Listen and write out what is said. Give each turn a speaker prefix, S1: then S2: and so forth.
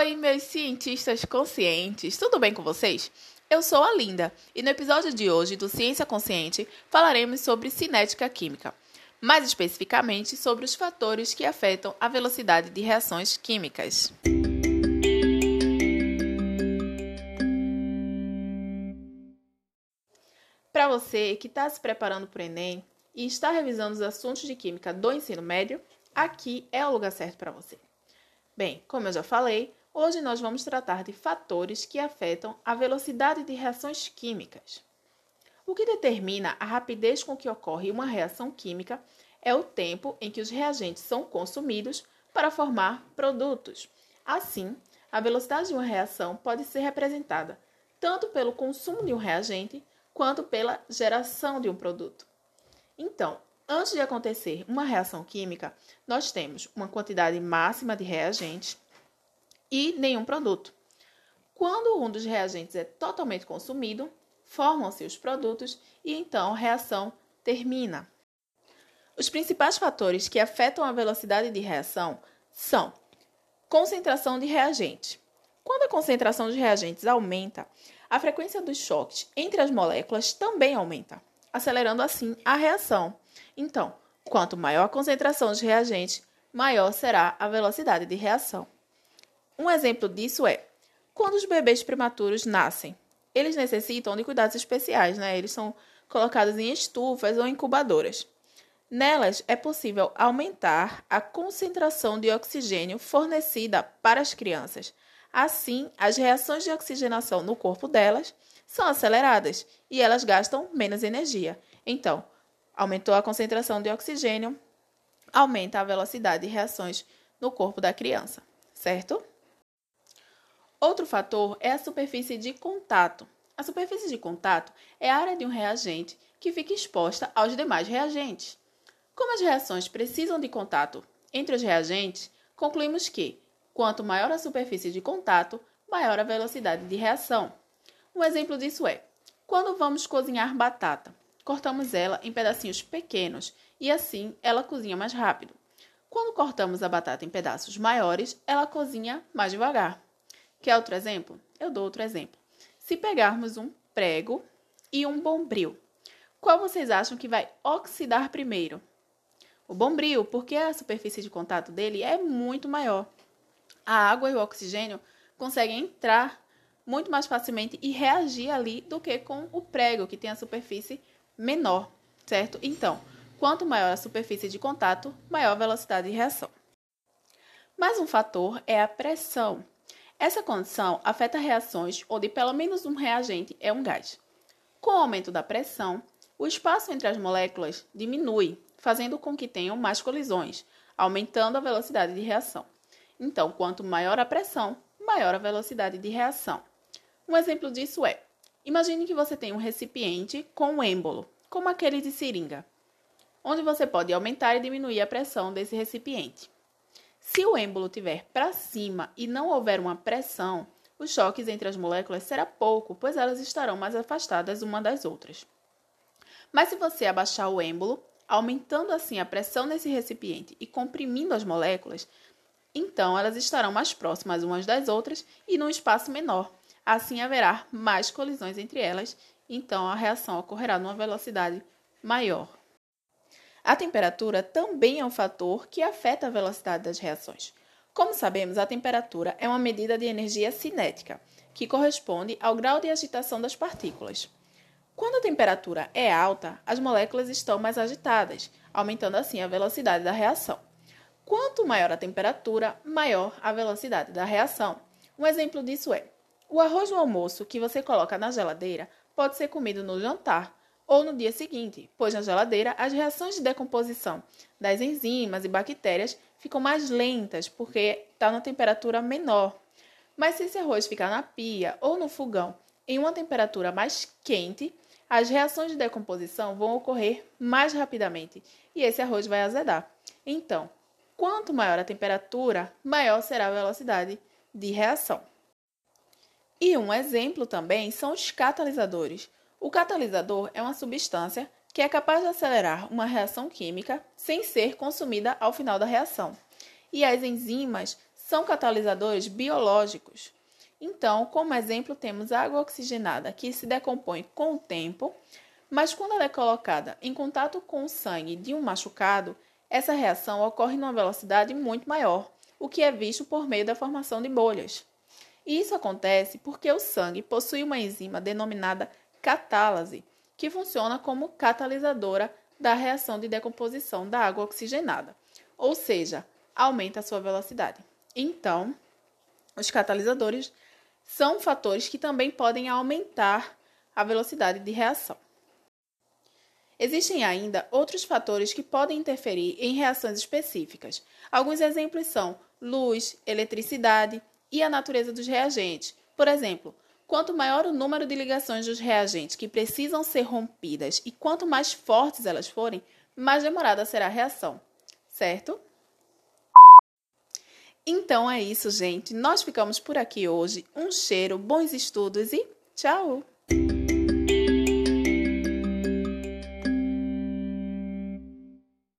S1: Oi, meus cientistas conscientes, tudo bem com vocês? Eu sou a Linda e no episódio de hoje do Ciência Consciente falaremos sobre cinética química, mais especificamente sobre os fatores que afetam a velocidade de reações químicas. Para você que está se preparando para o Enem e está revisando os assuntos de química do ensino médio, aqui é o lugar certo para você. Bem, como eu já falei, hoje nós vamos tratar de fatores que afetam a velocidade de reações químicas. O que determina a rapidez com que ocorre uma reação química é o tempo em que os reagentes são consumidos para formar produtos. Assim, a velocidade de uma reação pode ser representada tanto pelo consumo de um reagente quanto pela geração de um produto. Então, Antes de acontecer uma reação química, nós temos uma quantidade máxima de reagentes e nenhum produto. Quando um dos reagentes é totalmente consumido, formam-se os produtos e então a reação termina. Os principais fatores que afetam a velocidade de reação são concentração de reagentes. Quando a concentração de reagentes aumenta, a frequência dos choques entre as moléculas também aumenta, acelerando assim a reação então, quanto maior a concentração de reagente, maior será a velocidade de reação. Um exemplo disso é quando os bebês prematuros nascem. Eles necessitam de cuidados especiais, né? Eles são colocados em estufas ou incubadoras. Nelas é possível aumentar a concentração de oxigênio fornecida para as crianças. Assim, as reações de oxigenação no corpo delas são aceleradas e elas gastam menos energia. Então, Aumentou a concentração de oxigênio, aumenta a velocidade de reações no corpo da criança, certo? Outro fator é a superfície de contato. A superfície de contato é a área de um reagente que fica exposta aos demais reagentes. Como as reações precisam de contato entre os reagentes, concluímos que, quanto maior a superfície de contato, maior a velocidade de reação. Um exemplo disso é: quando vamos cozinhar batata, cortamos ela em pedacinhos pequenos e assim ela cozinha mais rápido. Quando cortamos a batata em pedaços maiores, ela cozinha mais devagar. Quer outro exemplo? Eu dou outro exemplo. Se pegarmos um prego e um bombril, qual vocês acham que vai oxidar primeiro? O bombril, porque a superfície de contato dele é muito maior. A água e o oxigênio conseguem entrar muito mais facilmente e reagir ali do que com o prego, que tem a superfície menor, certo? Então, quanto maior a superfície de contato, maior a velocidade de reação. Mais um fator é a pressão. Essa condição afeta reações onde pelo menos um reagente é um gás. Com o aumento da pressão, o espaço entre as moléculas diminui, fazendo com que tenham mais colisões, aumentando a velocidade de reação. Então, quanto maior a pressão, maior a velocidade de reação. Um exemplo disso é Imagine que você tem um recipiente com um êmbolo, como aquele de seringa, onde você pode aumentar e diminuir a pressão desse recipiente. Se o êmbolo estiver para cima e não houver uma pressão, os choques entre as moléculas será pouco, pois elas estarão mais afastadas uma das outras. Mas se você abaixar o êmbolo, aumentando assim a pressão nesse recipiente e comprimindo as moléculas, então elas estarão mais próximas umas das outras e num espaço menor, Assim haverá mais colisões entre elas, então a reação ocorrerá numa velocidade maior. A temperatura também é um fator que afeta a velocidade das reações. Como sabemos, a temperatura é uma medida de energia cinética, que corresponde ao grau de agitação das partículas. Quando a temperatura é alta, as moléculas estão mais agitadas, aumentando assim a velocidade da reação. Quanto maior a temperatura, maior a velocidade da reação. Um exemplo disso é o arroz no almoço que você coloca na geladeira pode ser comido no jantar ou no dia seguinte, pois na geladeira as reações de decomposição das enzimas e bactérias ficam mais lentas porque está na temperatura menor. Mas se esse arroz ficar na pia ou no fogão em uma temperatura mais quente, as reações de decomposição vão ocorrer mais rapidamente e esse arroz vai azedar. Então, quanto maior a temperatura, maior será a velocidade de reação. E um exemplo também são os catalisadores. O catalisador é uma substância que é capaz de acelerar uma reação química sem ser consumida ao final da reação. E as enzimas são catalisadores biológicos. Então, como exemplo, temos a água oxigenada, que se decompõe com o tempo, mas quando ela é colocada em contato com o sangue de um machucado, essa reação ocorre numa velocidade muito maior, o que é visto por meio da formação de bolhas. E isso acontece porque o sangue possui uma enzima denominada catálase, que funciona como catalisadora da reação de decomposição da água oxigenada, ou seja, aumenta a sua velocidade. Então, os catalisadores são fatores que também podem aumentar a velocidade de reação. Existem ainda outros fatores que podem interferir em reações específicas. Alguns exemplos são luz, eletricidade e a natureza dos reagentes. Por exemplo, quanto maior o número de ligações dos reagentes que precisam ser rompidas e quanto mais fortes elas forem, mais demorada será a reação, certo? Então é isso, gente. Nós ficamos por aqui hoje. Um cheiro, bons estudos e tchau!